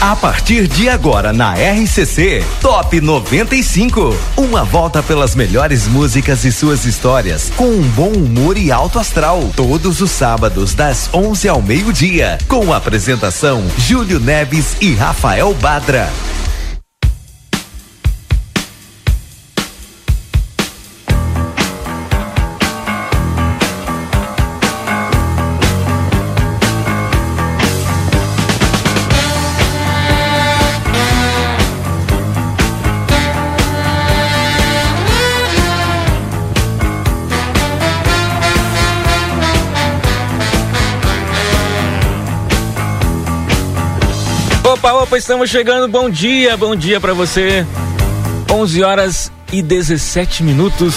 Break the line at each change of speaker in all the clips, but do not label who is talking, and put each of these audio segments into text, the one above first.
A partir de agora na RCC, Top 95. Uma volta pelas melhores músicas e suas histórias, com um bom humor e alto astral. Todos os sábados, das 11 ao meio-dia. Com a apresentação Júlio Neves e Rafael Badra.
Opa, estamos chegando. Bom dia, bom dia para você. 11 horas e 17 minutos.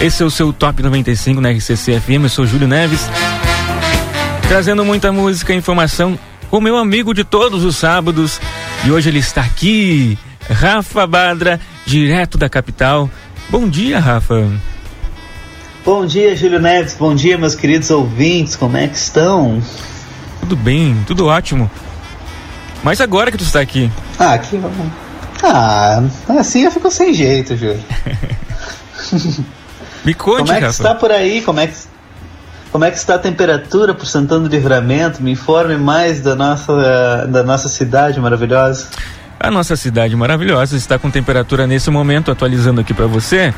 Esse é o seu Top 95 na RCC FM. Eu sou Júlio Neves. Trazendo muita música e informação com meu amigo de todos os sábados. E hoje ele está aqui, Rafa Badra, direto da capital. Bom dia, Rafa.
Bom dia, Júlio Neves. Bom dia, meus queridos ouvintes. Como é que estão?
Tudo bem, tudo ótimo. Mas agora que tu está aqui.
Ah, aqui vamos. Ah, assim eu fico sem jeito, Júlio.
Me conte,
Como é que
Rafa.
está por aí? Como é que, como é que está a temperatura por Santana do Livramento? Me informe mais da nossa, da nossa cidade maravilhosa.
A nossa cidade maravilhosa está com temperatura nesse momento, atualizando aqui para você.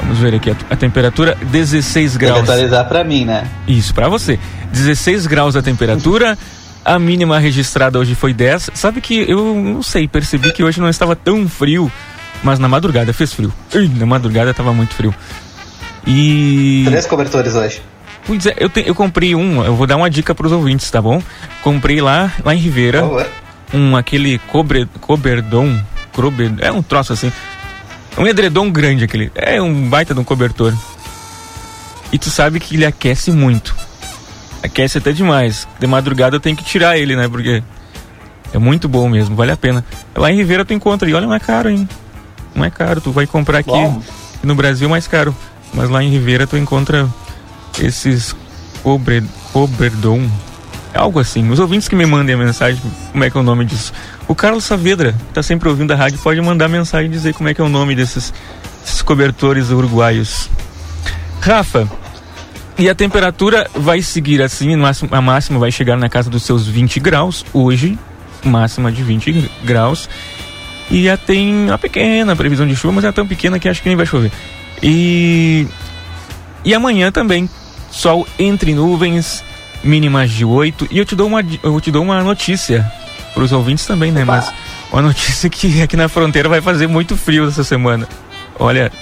Vamos ver aqui a, a temperatura 16
Tem que
graus.
atualizar pra mim, né?
Isso, para você. 16 graus a temperatura. A mínima registrada hoje foi 10. Sabe que eu não sei, percebi que hoje não estava tão frio, mas na madrugada fez frio. Ui, na madrugada estava muito frio. E.
Três cobertores hoje.
Pois é, eu, te- eu comprei um, eu vou dar uma dica para os ouvintes, tá bom? Comprei lá, lá em Ribeira, um aquele cobre, coberdom, cober, é um troço assim, um edredom grande aquele, é um baita de um cobertor. E tu sabe que ele aquece muito, aquece até demais. De madrugada eu tenho que tirar ele, né? Porque é muito bom mesmo, vale a pena. Lá em Ribeira tu encontra e olha, não é caro, hein? Não é caro, tu vai comprar aqui
Bom.
no Brasil é mais caro, mas lá em Ribeira tu encontra esses cobre, coberdom, algo assim. Os ouvintes que me mandem a mensagem, como é que é o nome disso? O Carlos Saavedra, tá sempre ouvindo a rádio, pode mandar mensagem e dizer como é que é o nome desses, desses cobertores uruguaios. Rafa, e a temperatura vai seguir assim, a máxima vai chegar na casa dos seus 20 graus hoje, máxima de 20 graus. E já tem uma pequena previsão de chuva, mas é tão pequena que acho que nem vai chover. E e amanhã também, sol entre nuvens, mínimas de 8. E eu te dou uma, eu te dou uma notícia para os ouvintes também, né?
Opa.
Mas uma notícia que aqui na fronteira vai fazer muito frio essa semana. Olha,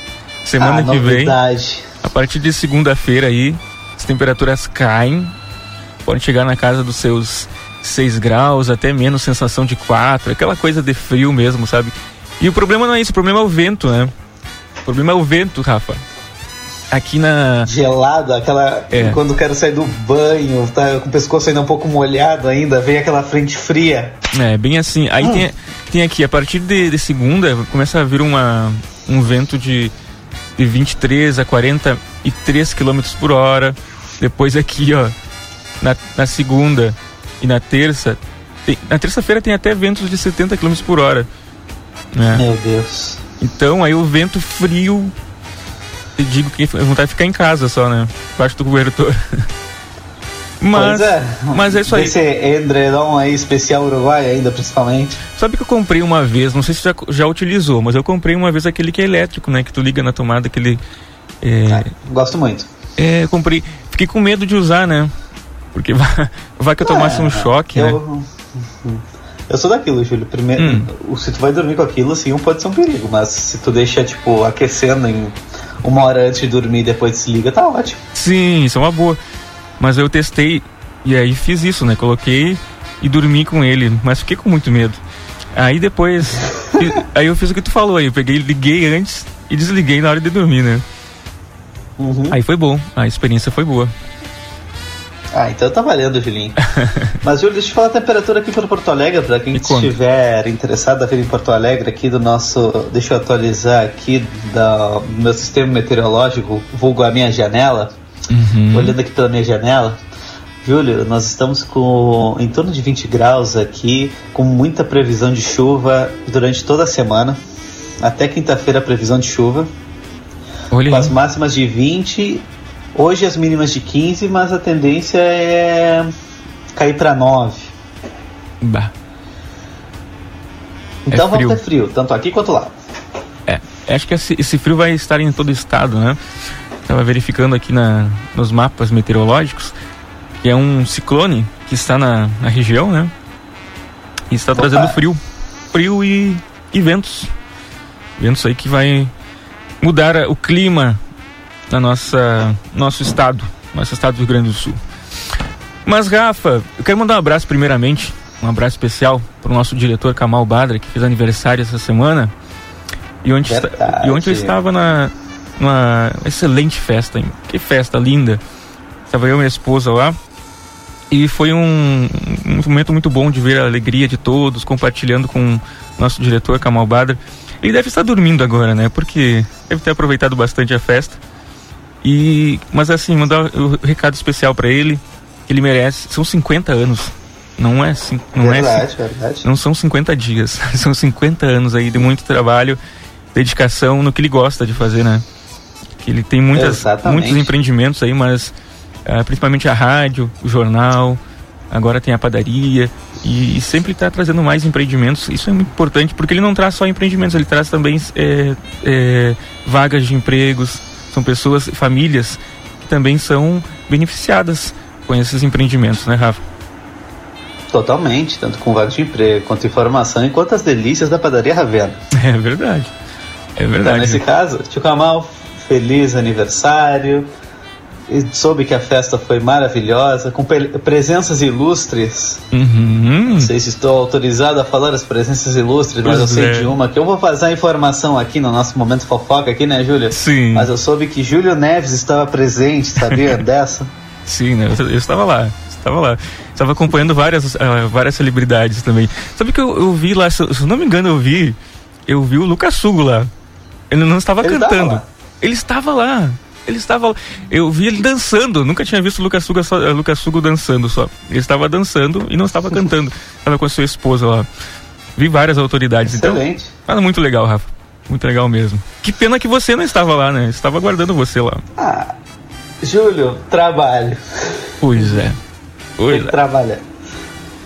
semana
ah,
que vem, a partir de segunda-feira aí, as temperaturas caem, podem chegar na casa dos seus 6 graus, até menos, sensação de 4, aquela coisa de frio mesmo, sabe? E o problema não é isso, o problema é o vento, né? O problema é o vento, Rafa. Aqui na.
Gelado, aquela.
É.
Quando quero sair do banho, tá com o pescoço ainda um pouco molhado ainda, vem aquela frente fria.
É, bem assim. Aí
Hum.
tem, tem aqui, a partir de, de segunda, começa a vir uma, um vento de, de 23 a 43 km por hora. Depois aqui, ó, na, na segunda e na terça. tem- na terça-feira tem até ventos de 70 km por hora. né?
Meu Deus.
Então aí o vento frio. Eu digo que vontade de ficar em casa só, né? Embaixo do cobertor. Mas,
é.
mas é isso aí.
Esse edredom aí especial uruguai ainda, principalmente.
Sabe que eu comprei uma vez, não sei se já, já utilizou, mas eu comprei uma vez aquele que é elétrico, né? Que tu liga na tomada, aquele. É,
Ah, gosto muito.
é, eu comprei. Fiquei com medo de usar, né? Porque vai, vai que eu tomasse um choque, né?
eu, eu sou daquilo, Júlio. Primeiro,
Hum.
se tu vai dormir com aquilo, sim, pode ser um perigo. Mas se tu deixa, tipo, aquecendo em uma hora antes de dormir e depois desliga, tá ótimo.
Sim, isso é uma boa. Mas eu testei e aí fiz isso, né? Coloquei e dormi com ele, mas fiquei com muito medo. Aí depois. aí eu fiz o que tu falou aí, eu peguei, liguei antes e desliguei na hora de dormir, né?
Uhum.
Aí foi bom, a experiência foi boa.
Ah, então tá valendo, Julinho. Mas, Júlio, deixa eu falar a temperatura aqui para Porto Alegre, para quem estiver interessado a vir em Porto Alegre, aqui do nosso. Deixa eu atualizar aqui do meu sistema meteorológico, vulgo a minha janela.
Uhum.
Olhando aqui pela minha janela. Júlio, nós estamos com em torno de 20 graus aqui, com muita previsão de chuva durante toda a semana. Até quinta-feira, previsão de chuva.
Olha
com as máximas de 20, hoje as mínimas de 15, mas a tendência é cair para 9.
Bah.
Então
É frio.
vamos ter frio, tanto aqui quanto lá.
É, acho que esse, esse frio vai estar em todo o estado, né? Estava verificando aqui na, nos mapas meteorológicos que é um ciclone que está na, na região, né? E está
Opa.
trazendo frio. Frio e, e ventos. Ventos aí que vai mudar o clima na nossa nosso estado, nosso estado do Rio Grande do Sul. Mas Rafa, eu quero mandar um abraço primeiramente, um abraço especial para o nosso diretor Kamal Badra, que fez aniversário essa semana. E onde, está, e onde eu estava na uma excelente festa, hein? que festa linda. Estava eu e minha esposa lá. E foi um, um momento muito bom de ver a alegria de todos, compartilhando com o nosso diretor Kamal Badra. Ele deve estar dormindo agora, né? Porque deve ter aproveitado bastante a festa. E, mas assim, mandar o recado especial para ele, que ele merece. São 50 anos. Não é assim, não é
verdade, verdade.
não são 50 dias, são 50 anos aí de muito trabalho, dedicação no que ele gosta de fazer, né? Que ele tem muitas,
Exatamente.
muitos empreendimentos aí, mas ah, principalmente a rádio, o jornal, agora tem a padaria e, e sempre está trazendo mais empreendimentos. Isso é muito importante porque ele não traz só empreendimentos, ele traz também é, é, vagas de empregos. São pessoas, famílias que também são beneficiadas com esses empreendimentos, né, Rafa?
Totalmente, tanto com vaga de emprego, quanto informação e quanto as delícias da padaria Ravena.
É verdade. É
Então,
verdade.
nesse caso, tio Kamal, feliz aniversário. E soube que a festa foi maravilhosa, com presenças ilustres.
Uhum.
Não sei se estou autorizado a falar as presenças ilustres, mas eu sei
é.
de uma que eu vou fazer a informação aqui no nosso momento fofoca aqui, né, Júlia?
Sim.
Mas eu soube que Júlio Neves estava presente, sabia dessa?
Sim, né? Eu, eu estava lá. Estava lá. Estava acompanhando várias, ah, várias celebridades também. Sabe que eu, eu vi lá, se, se não me engano, eu vi. Eu vi o Lucas Sugo lá. Ele não estava
Ele estava
cantando. Ele estava lá. Ele estava lá. Eu vi ele dançando. Nunca tinha visto o Lucas Sugo, só, eh, Lucas Sugo dançando só. Ele estava dançando e não estava cantando. Estava com a sua esposa lá. Vi várias autoridades. Então,
Excelente.
mas muito legal, Rafa. Muito legal mesmo. Que pena que você não estava lá, né? Estava aguardando você lá.
Ah, Júlio, trabalho.
Pois é.
Tem
Pois
que
é.
trabalhar.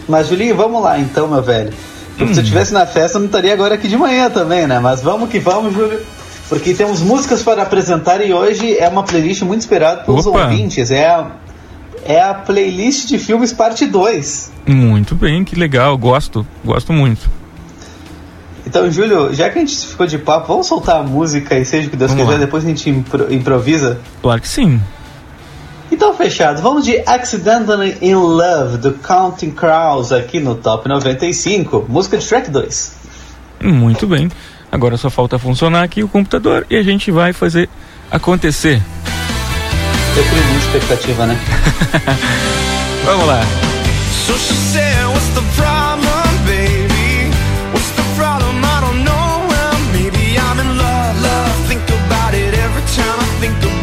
Mas, Julinho, vamos lá então, meu velho.
Hum.
se eu estivesse na festa, eu não estaria agora aqui de manhã também, né? Mas vamos que vamos, Júlio. Porque temos músicas para apresentar e hoje é uma playlist muito esperada pelos
Opa.
ouvintes. É a, é a playlist de filmes parte 2.
Muito bem, que legal. Gosto. Gosto muito.
Então, Júlio, já que a gente ficou de papo, vamos soltar a música e seja o que Deus
Vamos
quiser,
lá.
depois a gente impro- improvisa.
Claro que sim.
Então, fechado. Vamos de Accidentally in Love, do Counting Crows, aqui no Top 95. Música de track 2.
Muito bem. Agora só falta funcionar aqui o computador e a gente vai fazer acontecer.
Eu crio muita expectativa, né?
Vamos lá.
So she said, What's the problem, baby? What's the problem? I don't know. Well, maybe I'm in love, love. Think about it every time I think about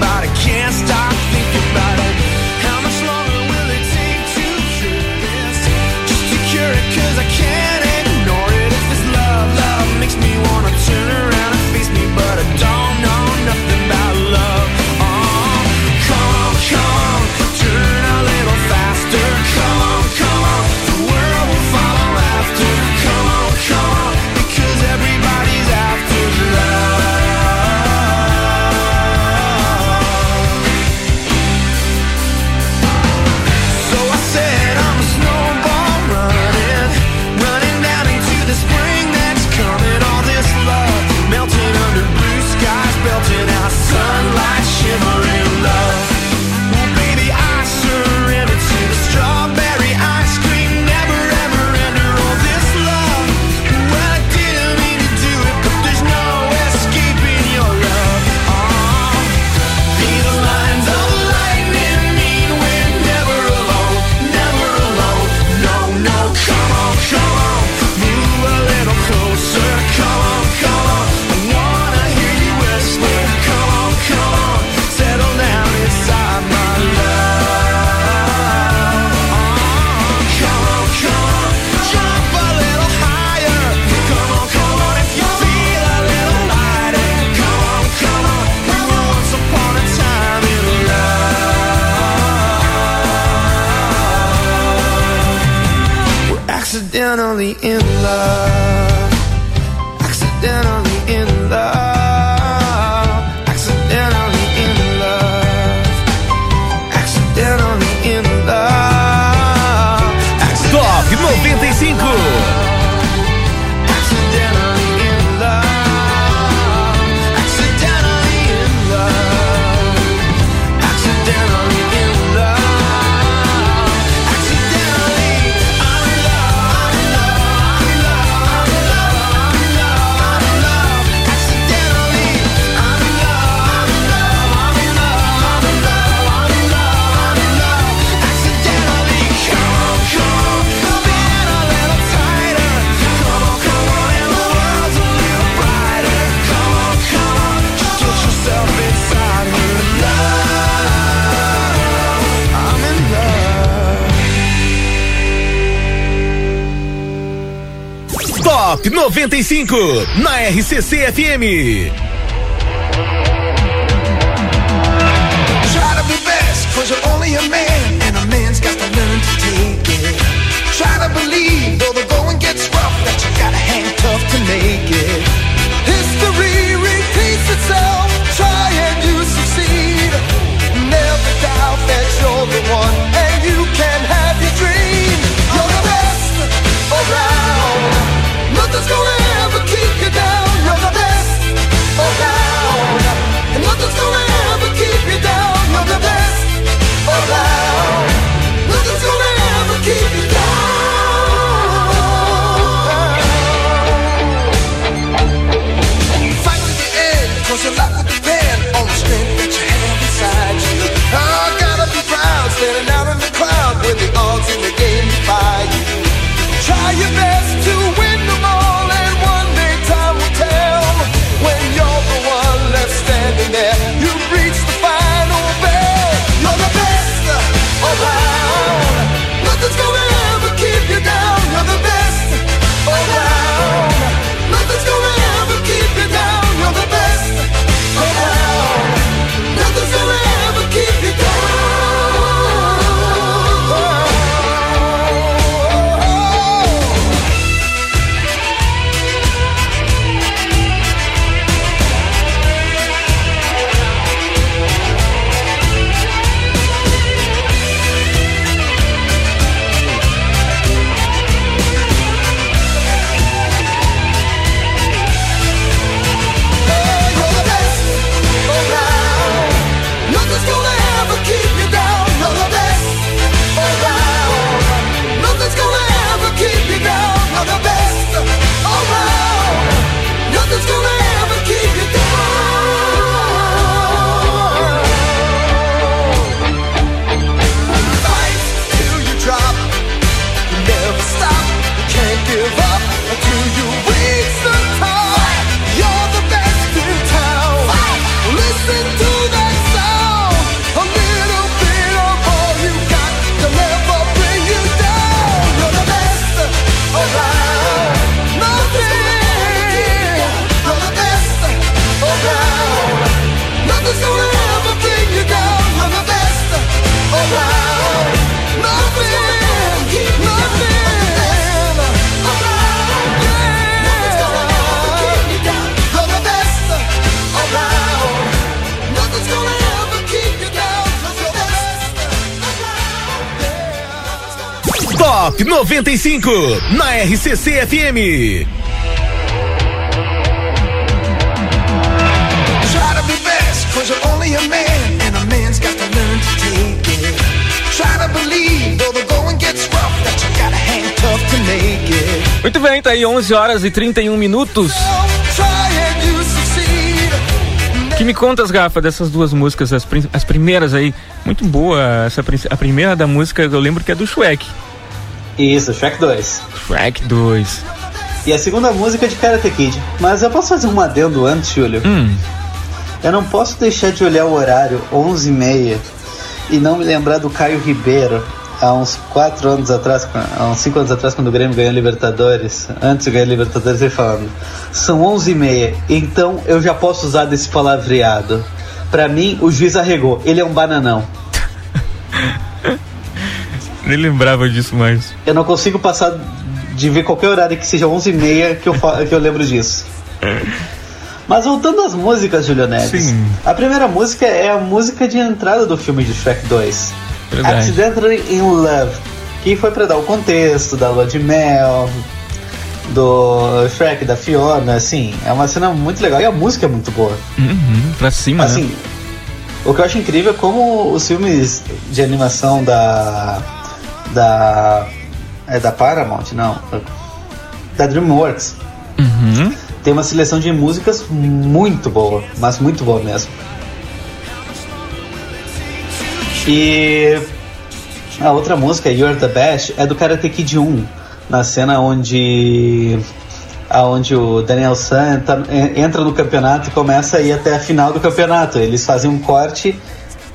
Top 95 na RCC FM.
Try to man, and a man's believe. Top
95 na RCC FM.
Muito bem, tá aí 11 horas e 31 minutos. que me contas, Gafa, dessas duas músicas, as, as primeiras aí? Muito boa essa a primeira da música, eu lembro que é do Shrek.
Isso, Shrek 2.
Shrek 2.
E a segunda música é de Karate Kid. Mas eu posso fazer um adendo antes, Júlio?
Hum.
Eu não posso deixar de olhar o horário, 11h30, e não me lembrar do Caio Ribeiro, há uns 4 anos atrás, há uns 5 anos atrás, quando o Grêmio ganhou Libertadores, antes de ganhar Libertadores, ele falando: são 11h30, então eu já posso usar desse palavreado. Para mim, o juiz arregou, ele é um bananão.
nem lembrava disso mais.
Eu não consigo passar de ver qualquer horário que seja 11h30 que, eu que eu lembro disso. Mas voltando às músicas, Julio Neves.
Sim.
A primeira música é a música de entrada do filme de Shrek 2.
Verdade.
Accidentally in Love. Que foi para dar o contexto da lua de mel, do Shrek, da Fiona, assim. É uma cena muito legal e a música é muito boa.
Uhum, pra cima, né?
assim,
né?
O que eu acho incrível é como os filmes de animação da da. É da Paramount? Não. Da Dreamworks.
Uhum.
Tem uma seleção de músicas muito boa, mas muito boa mesmo. E a outra música, You're the Best, é do Karate Kid 1, na cena onde aonde o Daniel San entra, entra no campeonato e começa a ir até a final do campeonato. Eles fazem um corte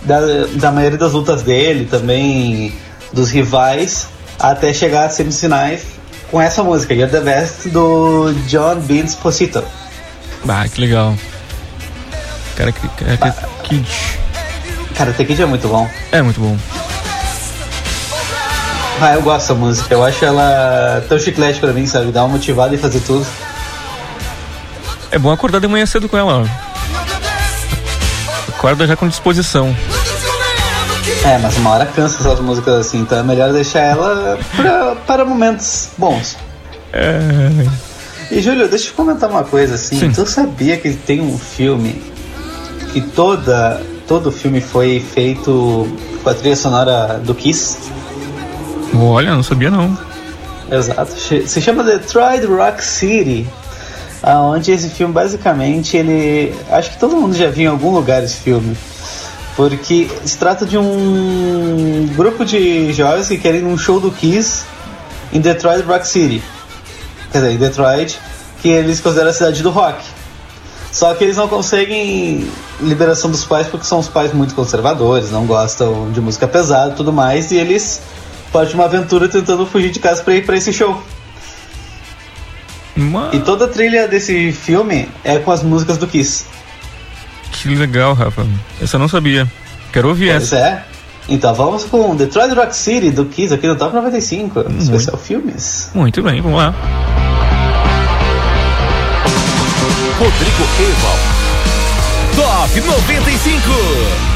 da, da maioria das lutas dele, também dos rivais, até chegar às semifinais com essa música, You're the Best, do John Beans Posito.
Ah, que legal. Cara, que, cara, que Kid.
Karate Kid é muito bom.
É muito bom.
Ah, eu gosto dessa música. Eu acho ela tão chiclete pra mim, sabe? Dá uma motivada e fazer tudo.
É bom acordar de manhã cedo com ela. Acorda já com disposição.
É, mas uma hora cansa essas músicas assim, então é melhor deixar ela pra, para momentos bons.
É...
E Júlio, deixa eu comentar uma coisa assim.
Sim.
Tu sabia que tem um filme que toda todo o filme foi feito com a trilha sonora do Kiss?
Olha, não sabia não.
Exato. Se chama Detroit Rock City. Onde esse filme basicamente ele. Acho que todo mundo já viu em algum lugar esse filme. Porque se trata de um grupo de jovens que querem num show do Kiss em Detroit Rock City. Quer dizer, em Detroit, que eles consideram a cidade do rock. Só que eles não conseguem liberação dos pais porque são os pais muito conservadores, não gostam de música pesada e tudo mais, e eles partem uma aventura tentando fugir de casa pra ir pra esse show. E toda a trilha desse filme é com as músicas do Kiss.
Que legal, Rafa. Essa eu não sabia. Quero ouvir
Pois
essa.
é. Então vamos com Detroit Rock City do Kiss aqui no Top 95, especial filmes.
Muito bem, vamos lá.
Rodrigo Eval. Top 95.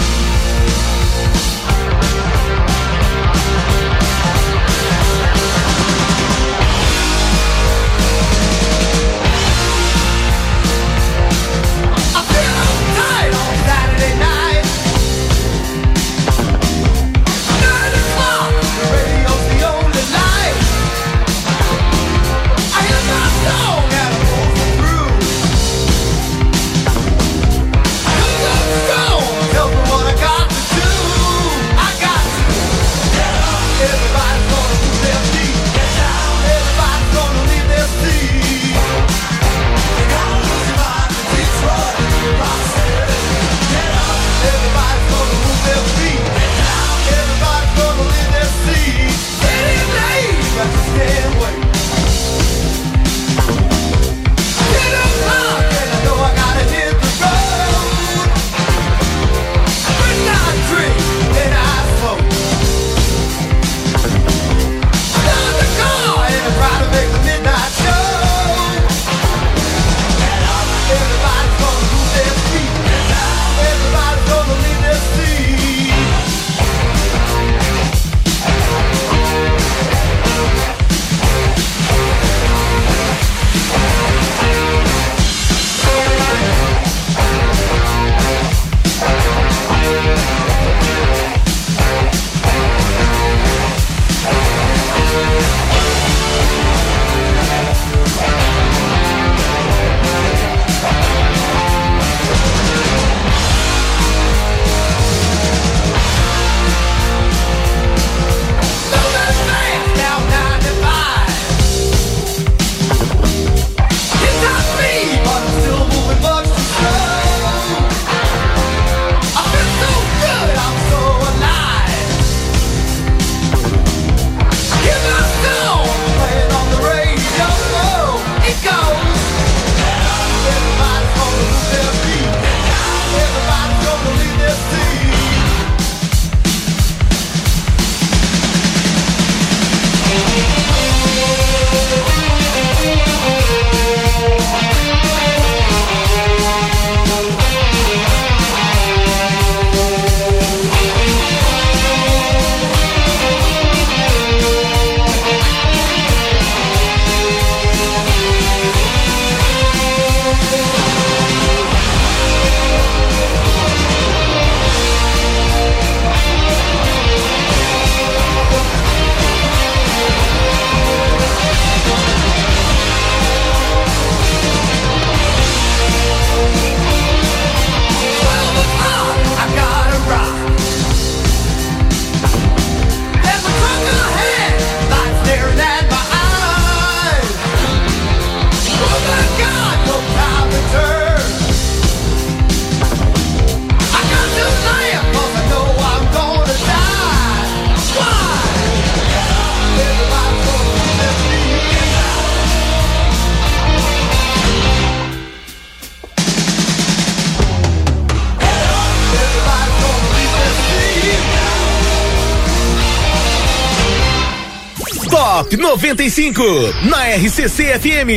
95 na RCC FM.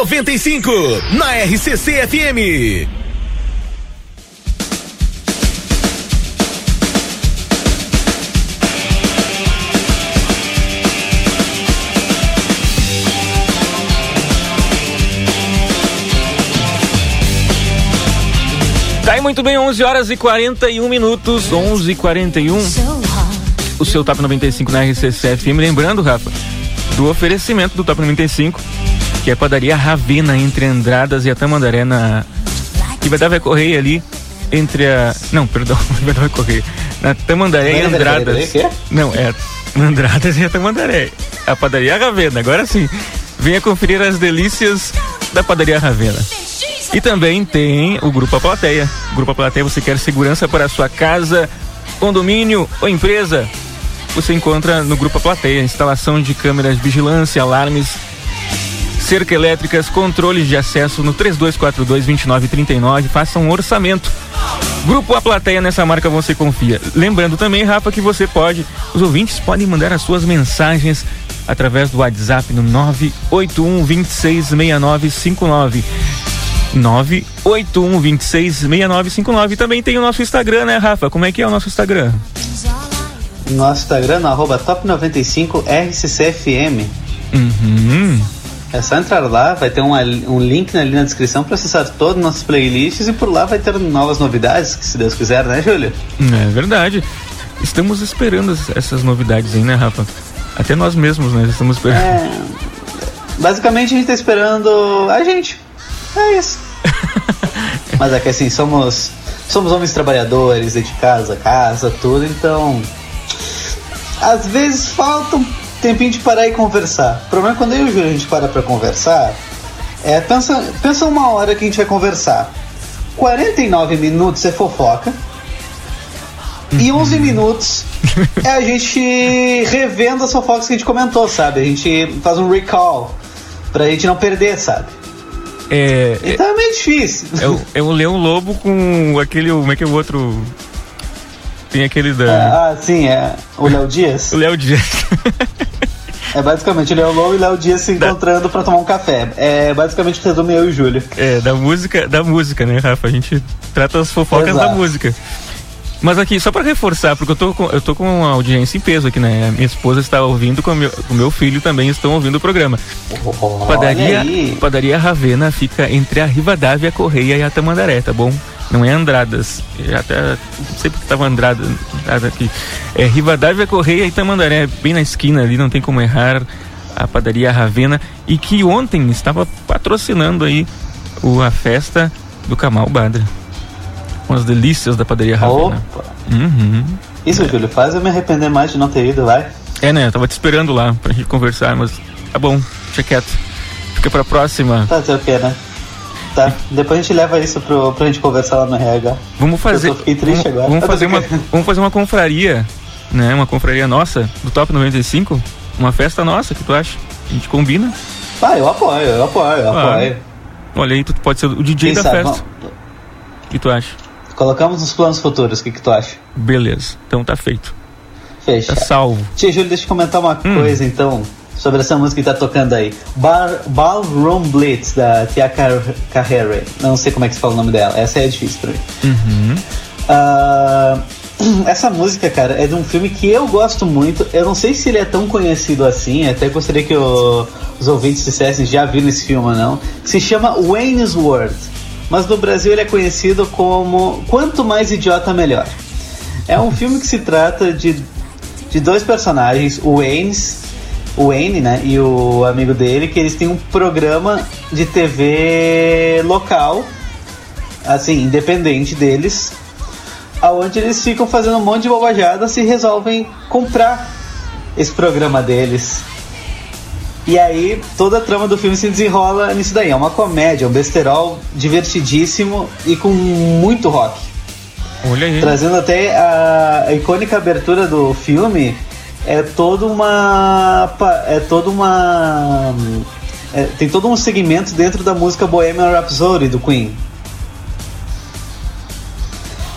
95 na RCC FM.
Tá aí muito bem, 11 horas e 41 minutos, 11 e 41 O seu Top 95 na RCC FM. Lembrando, Rafa, do oferecimento do Top 95 que é a padaria Ravena, entre Andradas e a Tamandaré, na. Que vai dar vai correr ali entre a. Não, perdão, vai dar vai correr. Na Tamandaré e Andradas. Não, é Andradas e a Tamandaré. A padaria Ravena, agora sim. Venha conferir as delícias da padaria Ravena. E também tem o Grupo A Plateia. Grupo A Plateia, você quer segurança para a sua casa, condomínio ou empresa? Você encontra no Grupo A Plateia instalação de câmeras de vigilância, alarmes cerca elétricas, controles de acesso no 3242-2939. Faça um orçamento. Grupo A Plateia, nessa marca você confia. Lembrando também, Rafa, que você pode, os ouvintes podem mandar as suas mensagens através do WhatsApp no 981 266959. 981 266959. Também tem o nosso Instagram, né, Rafa? Como é que é o nosso Instagram?
Nosso Instagram, no arroba top95RCCFM.
Uhum.
É só entrar lá, vai ter um, um link ali na descrição para acessar todas as nossas playlists e por lá vai ter novas novidades, que se Deus quiser, né, Júlio?
É verdade. Estamos esperando as- essas novidades aí, né, Rafa? Até nós mesmos, né? Estamos esperando.
É, basicamente a gente tá esperando a gente. É isso. Mas é que assim, somos, somos homens trabalhadores, de casa, casa, tudo, então. Às vezes falta um tempinho de parar e conversar. O problema é quando eu e o Júlio a gente para pra conversar. É, pensa, pensa uma hora que a gente vai conversar. 49 minutos é fofoca. E 11 minutos é a gente revendo as fofocas que a gente comentou, sabe? A gente faz um recall pra gente não perder, sabe?
É, é,
Então é meio difícil.
é é o Leão Lobo com aquele. Como é que é o outro? Tem aquele da.
Ah, sim, é o Léo Dias.
O Léo Dias.
É basicamente o Léo Lobo e o Léo Dias se encontrando pra tomar um café. É basicamente resume eu e o Júlio.
É, da música, da música, né, Rafa? A gente trata as fofocas
Exato.
da música. Mas aqui, só pra reforçar, porque eu tô com, eu tô com uma audiência em peso aqui, né? Minha esposa está ouvindo, com o meu, o meu filho também estão ouvindo o programa. Padaria. Padaria Ravena fica entre a Rivadavia Correia e a Tamandaré, tá bom? Não é Andradas. Já até não sei porque tava Andrada, Andrada aqui. É Rivadavia Correia e Tamandaré, bem na esquina ali, não tem como errar. A Padaria Ravena e que ontem estava patrocinando aí o, a festa do Kamal Badra. Com as delícias da Padaria Ravena.
Opa.
Uhum.
Isso, Júlio, faz eu me arrepender mais de não ter ido, vai.
É, né? Eu tava te esperando lá pra gente conversar, mas tá bom, deixa quieto. Fica pra próxima.
Fazer o que, né? Tá, depois a gente leva isso pro, pra gente conversar lá no RH.
Vamos fazer.
Eu fiquei triste
vamos,
agora.
Vamos fazer, uma, vamos fazer uma confraria, né? Uma confraria nossa, do Top 95. Uma festa nossa, que tu acha? A gente combina.
Ah, eu apoio, eu apoio, eu
Ah,
apoio.
Olha aí, tu pode ser o DJ
Quem
da
sabe?
festa. O que tu acha?
Colocamos nos planos futuros, o que, que tu acha?
Beleza, então tá feito.
Fecha.
Tá salvo.
Tia Júlio, deixa eu comentar uma
Hum.
coisa então sobre essa música que tá tocando aí. Bar, Ballroom Blitz, da Tia Car Carrere. Não sei como é que se fala o nome dela, essa é difícil pra mim.
Uhum.
Ah, essa música, cara, é de um filme que eu gosto muito. Eu não sei se ele é tão conhecido assim, até gostaria que o- os ouvintes dissessem se já viram esse filme ou não. Se chama Wayne's World. Mas no Brasil ele é conhecido como Quanto Mais Idiota Melhor. É um filme que se trata de, de dois personagens, o Wayne's, o Wayne, né, e o amigo dele, que eles têm um programa de TV local, assim, independente deles, aonde eles ficam fazendo um monte de bobajadas e resolvem comprar esse programa deles. E aí toda a trama do filme se desenrola nisso daí. É uma comédia, um besterol divertidíssimo e com muito rock.
Olha aí.
Trazendo até a icônica abertura do filme é toda uma é toda uma é, tem todo um segmento dentro da música Bohemian Rhapsody do Queen.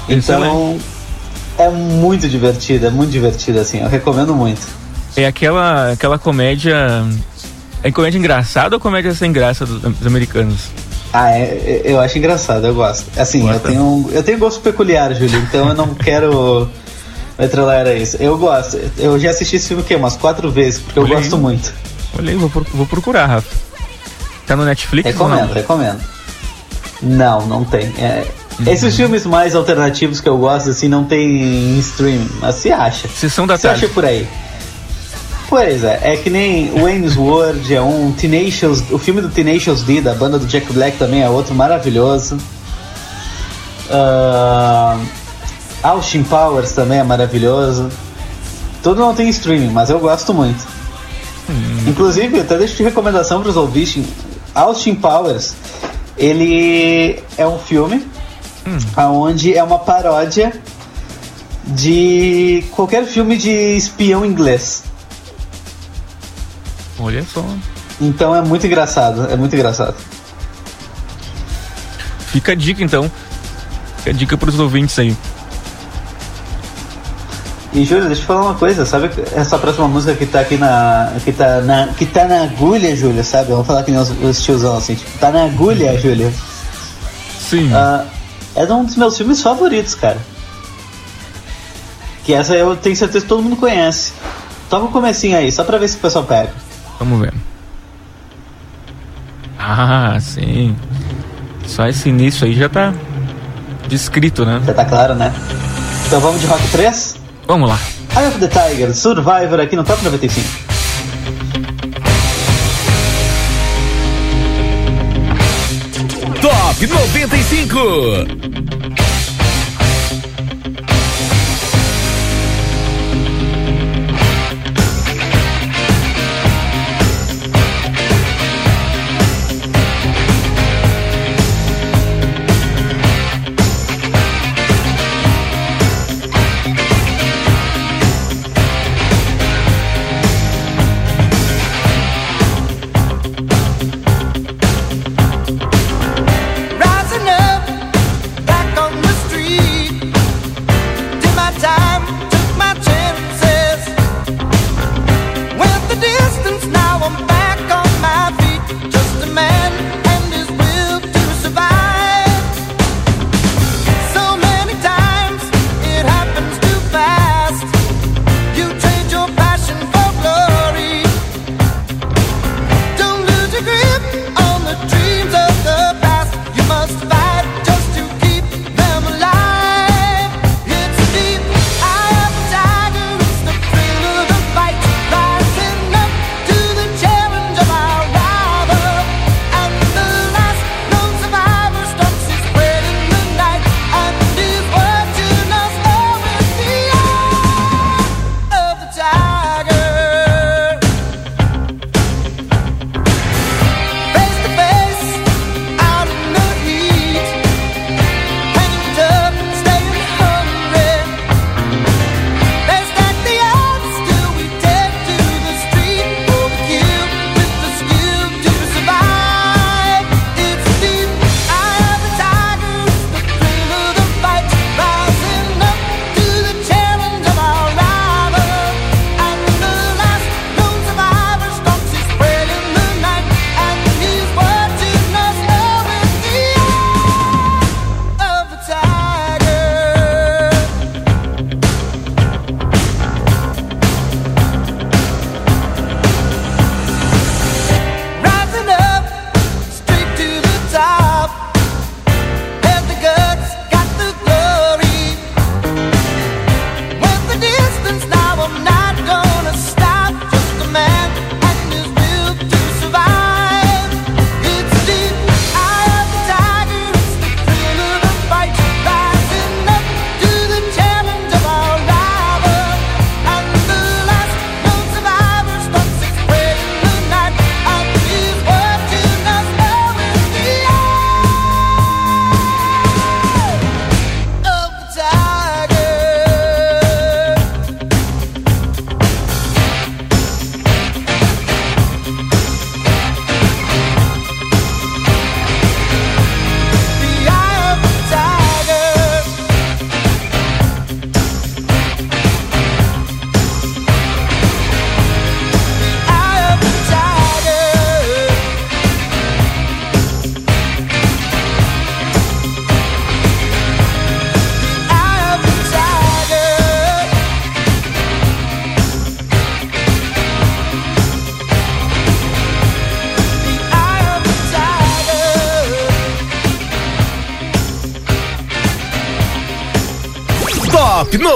Então é muito divertida, é muito divertida assim, eu recomendo muito.
É aquela, aquela comédia. É comédia engraçada ou comédia sem graça dos, dos americanos?
Ah, é- é- eu acho engraçado, eu gosto. Assim, eu tenho, um- eu tenho gosto peculiar, Júlio, então eu não quero metralhar a isso. Eu gosto. Eu já assisti esse filme o quê? Umas quatro vezes, porque eu
Olha aí.
gosto muito.
Olha aí, vou, vou procurar, Rafa. Tá no Netflix?
Recomendo,
não?
recomendo. Não, não tem. É,
Uhum.
Esses filmes mais alternativos que eu gosto, assim, não tem em streaming, mas se acha.
Sessão da
acha
tarde.
por aí. Pois é, é que nem Wayne's World, é um Tenacious, o filme do Tenacious D, da banda do Jack Black também é outro maravilhoso. Ah, Austin Powers também é maravilhoso. Tudo não tem streaming, mas eu gosto muito. Inclusive, até deixo de recomendação para os ouvintes. Austin Powers, ele é um filme aonde é uma paródia de qualquer filme de espião inglês.
Olha só.
Então é muito engraçado, é muito engraçado.
Fica a dica então. Fica a dica pros ouvintes aí.
E Júlio, deixa eu falar uma coisa, sabe essa próxima música que tá aqui na. que tá na, que tá na agulha, Júlio, sabe? Vamos falar que nem os, os tiozão assim, tipo, tá na agulha, Júlio.
Sim.
Uh, é um dos meus filmes favoritos, cara. Que essa eu tenho certeza que todo mundo conhece. Toca o comecinho aí, só pra ver se o pessoal pega.
Vamos ver. Ah, sim. Só esse início aí já tá descrito, né?
Já tá claro, né? Então vamos de Rock 3?
Vamos lá.
Eye of the Tiger, Survivor aqui no Top 95.
Top 95.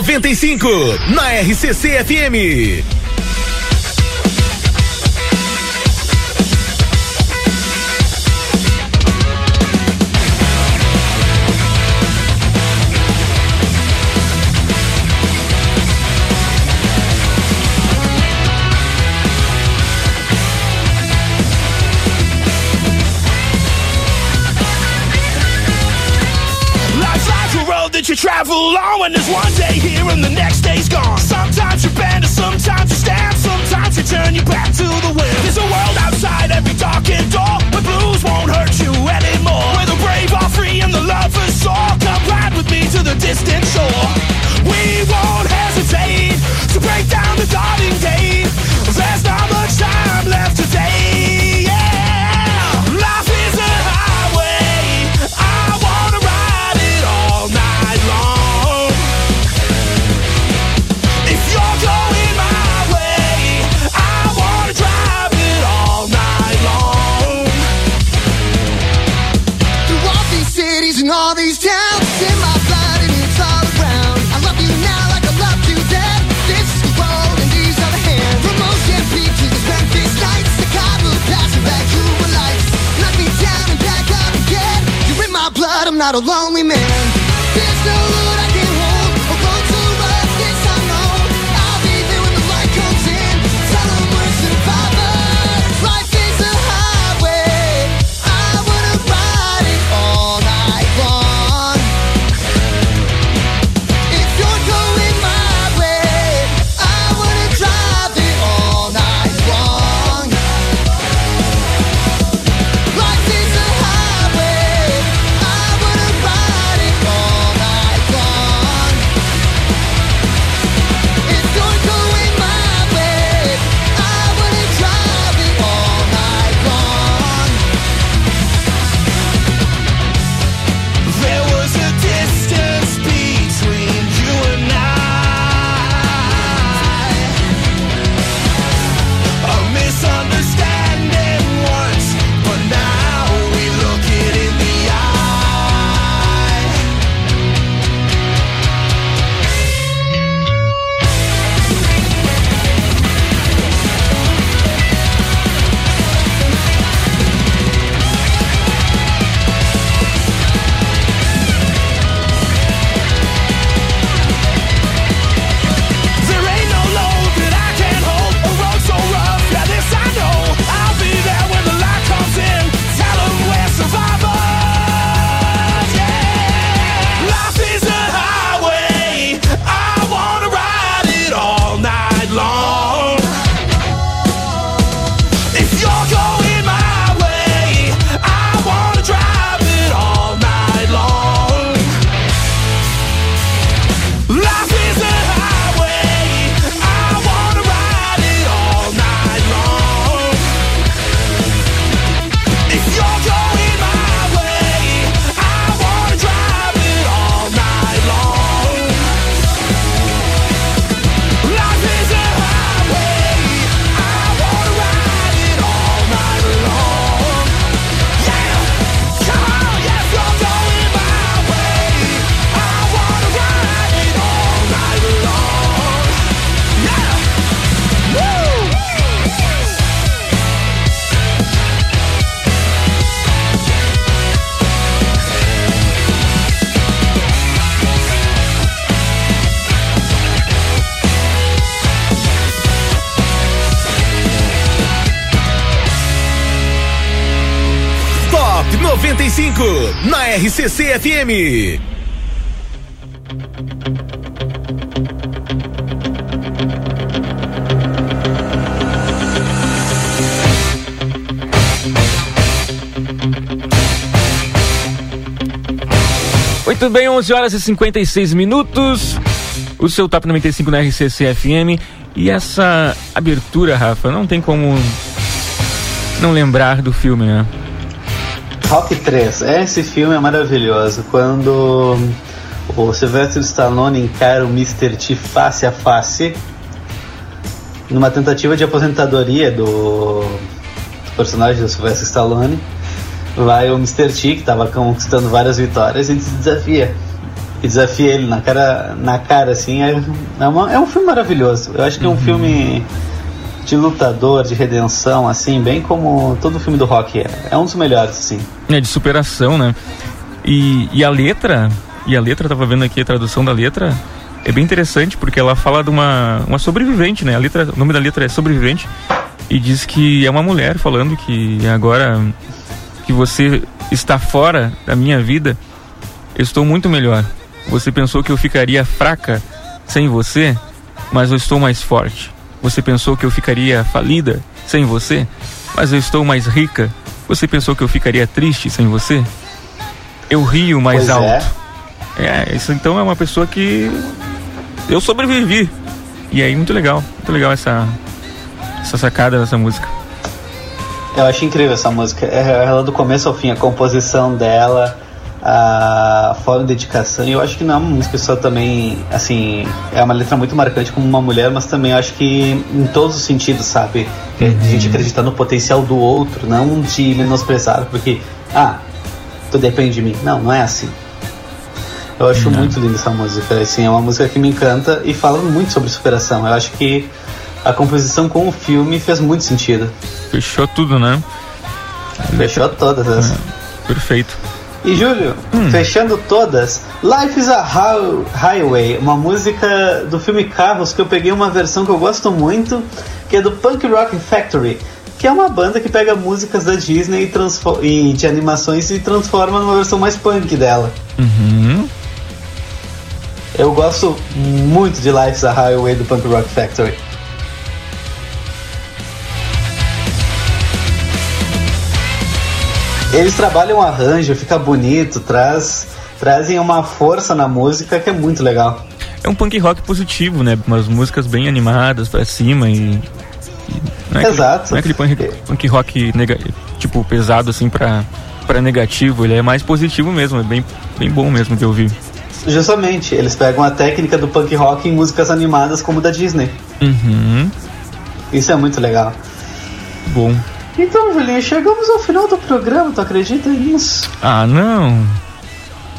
95 na RCC FM.
Existential. I'm not a lonely man.
95 na RCC FM.
Muito bem, 11 horas e 56 minutos. O seu Top 95 na RCC FM. E essa abertura, Rafa, não tem como não lembrar do filme, né?
Rock 3. Esse filme é maravilhoso. Quando o Sylvester Stallone encara o Mr. T face a face numa tentativa de aposentadoria do personagem do Sylvester Stallone, vai o Mr. T, que estava conquistando várias vitórias, e desafia. E desafia ele na cara, na cara assim. É, é, uma- é um filme maravilhoso. Eu acho que é um filme de lutador, de redenção, assim, bem como todo filme do rock é. É um dos melhores, assim.
É de superação, né? E, e a letra, e a letra, tava vendo aqui a tradução da letra, é bem interessante porque ela fala de uma, uma sobrevivente, né? A letra, o nome da letra é Sobrevivente e diz que é uma mulher falando que agora que você está fora da minha vida, eu estou muito melhor. Você pensou que eu ficaria fraca sem você, mas eu estou mais forte. Você pensou que eu ficaria falida sem você, mas eu estou mais rica. Você pensou que eu ficaria triste sem você? Eu rio mais
Pois
alto.
é.
É, isso então é uma pessoa que eu sobrevivi. E aí muito legal, muito legal essa essa sacada dessa música.
Eu acho incrível essa música. É ela do começo ao fim, a composição dela, a forma de dedicação. E eu acho que não é uma música só também, assim, é uma letra muito marcante como uma mulher, mas também eu acho que em todos os sentidos, sabe? É De a gente acreditar no potencial do outro, não de menosprezar, porque, ah, Tu depende de mim. Não, não é assim. Eu acho muito linda essa música. Assim, é uma música que me encanta e fala muito sobre superação. Eu acho que a composição com o filme fez muito sentido.
Fechou tudo, né?
Fechou todas as.
Perfeito.
E Júlio, fechando todas, Life is a Hi- Highway, uma música do filme Carros que eu peguei uma versão que eu gosto muito, que é do Punk Rock Factory, que é uma banda que pega músicas da Disney e, e de animações e transforma numa versão mais punk dela.
Uhum.
Eu gosto muito de Life is a Highway do Punk Rock Factory. Eles trabalham o arranjo, fica bonito, traz, trazem uma força na música que é muito legal.
É um punk rock positivo, né? Umas músicas bem animadas pra cima e. e não é aquele-
Exato.
não é aquele punk, punk rock nega, tipo pesado assim pra, pra negativo, ele é mais positivo mesmo, é bem, bem bom mesmo de ouvir.
Justamente, eles pegam a técnica do punk rock em músicas animadas como da Disney.
Uhum.
Isso é muito legal.
Bom.
Então, Julinho, chegamos ao final do programa, tu acredita nisso?
Ah, não.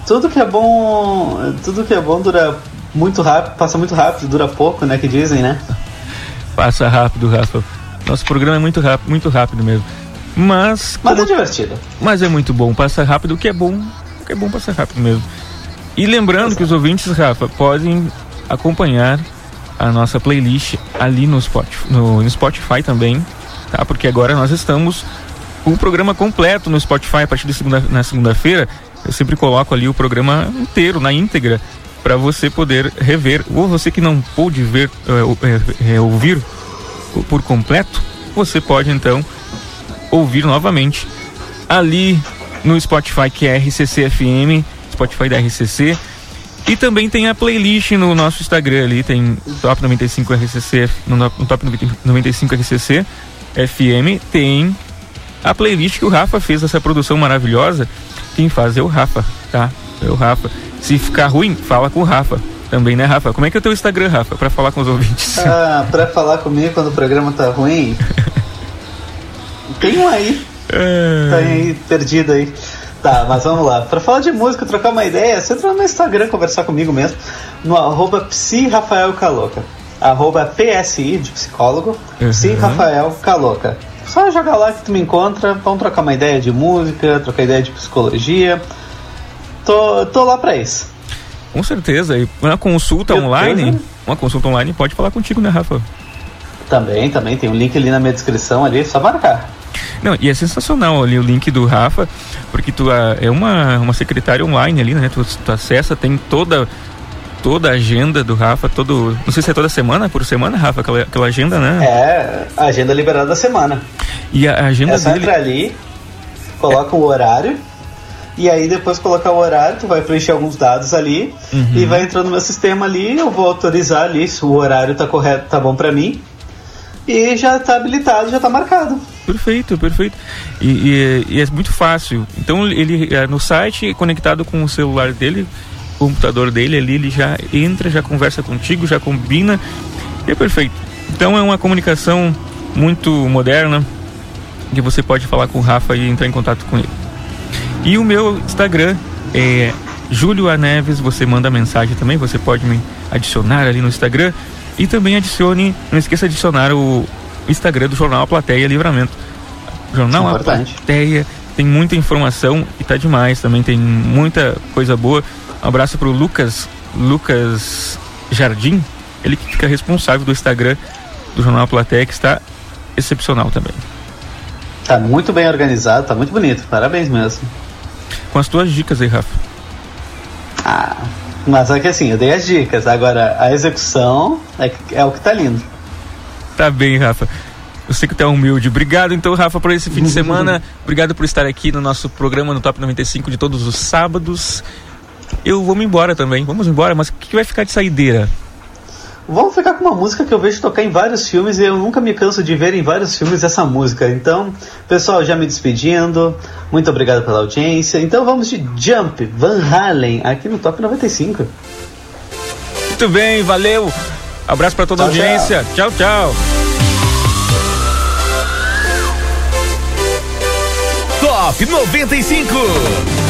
Tudo que é bom. Tudo que é bom dura muito rápido, passa muito rápido, dura pouco, né? Que dizem, né?
Passa rápido, Rafa. Nosso programa é muito rápido, muito rápido mesmo. Mas,
Mas
como-
é divertido.
mas é muito bom, passa rápido, o que é bom, o que é bom passa rápido mesmo. E lembrando que os ouvintes, Rafa, podem acompanhar a nossa playlist ali no Spotify, no, no Spotify também, tá? Porque agora nós estamos com o programa completo no Spotify a partir de segunda, na segunda-feira. Eu sempre coloco ali o programa inteiro, na íntegra, para você poder rever. Ou você que não pôde ver, ou- eh, eh, ouvir por completo, você pode então ouvir novamente ali no Spotify que é RCC FM, Spotify da RCC. E também tem a playlist no nosso Instagram ali, tem Top 95 RCC, no, no Top 95 RCC FM, tem a playlist que o Rafa fez essa produção maravilhosa. Quem faz é o Rafa, tá? É o Rafa. Se ficar ruim, fala com o Rafa. Também, né, Rafa? Como é que é o teu Instagram, Rafa? Pra falar com os ouvintes.
Ah, pra falar comigo quando o programa tá ruim. Tem um aí.
É.
Tá aí perdido aí. Tá, mas vamos lá. Pra falar de música, trocar uma ideia, você entra no meu Instagram conversar comigo mesmo. No arroba psirafaelcaloca. Arroba PSI de psicólogo.
Uhum.
Psi Rafael Caloca. Só joga lá que tu me encontra. Vamos trocar uma ideia de música, trocar ideia de psicologia. Tô, tô lá pra isso.
Com certeza. E uma consulta
Eu-
online,
eu-
uma consulta online pode falar contigo, né, Rafa?
Também, também. Tem um link ali na minha descrição ali, só marcar.
Não, e é sensacional ali o link do Rafa, porque tu ah, é uma, uma secretária online ali, né? Tu, tu acessa, tem toda toda a agenda do Rafa, todo. Não sei se é toda semana, por semana, Rafa, aquela, aquela agenda, né?
É, a agenda liberada da semana.
E a agenda
É só
dele.
entrar ali, coloca o horário, e aí depois colocar o horário, tu vai preencher alguns dados ali,
Uhum.
e vai entrando no meu sistema ali, eu vou autorizar ali se o horário tá correto, tá bom pra mim, e já tá habilitado, já tá marcado.
Perfeito, perfeito. E, e- e é muito fácil. Então ele é, no site, conectado com o celular dele, computador dele ali, ele já entra, já conversa contigo, já combina. E é perfeito. Então é uma comunicação muito moderna que você pode falar com o Rafa e entrar em contato com ele. E o meu Instagram é Júlio A. Neves, você manda mensagem também, você pode me adicionar ali no Instagram. E também adicione, não esqueça de adicionar o Instagram do Jornal A Plateia Livramento. Jornal A
Importante.
Plateia tem muita informação e tá demais também, tem muita coisa boa. Um abraço pro Lucas, Lucas Jardim, ele que fica responsável do Instagram do Jornal Plateia, que está excepcional também.
Tá muito bem organizado, tá muito bonito, parabéns mesmo.
Com as tuas dicas aí, Rafa.
Ah, mas é que assim, eu dei as dicas, agora a execução é, é o que tá lindo.
Tá bem, Rafa. Eu sei que tu é humilde. Obrigado, então, Rafa, por esse fim de semana. Obrigado por estar aqui no nosso programa no Top 95 de todos os sábados. Eu vou me embora também. Vamos embora, mas o que vai ficar de saideira?
Vamos ficar com uma música que eu vejo tocar em vários filmes e eu nunca me canso de ver em vários filmes essa música. Então, pessoal, já me despedindo. Muito obrigado pela audiência. Então vamos de Jump, Van Halen, aqui no Top 95.
Muito bem, valeu. Abraço pra toda a audiência. Tchau, tchau.
Top 95.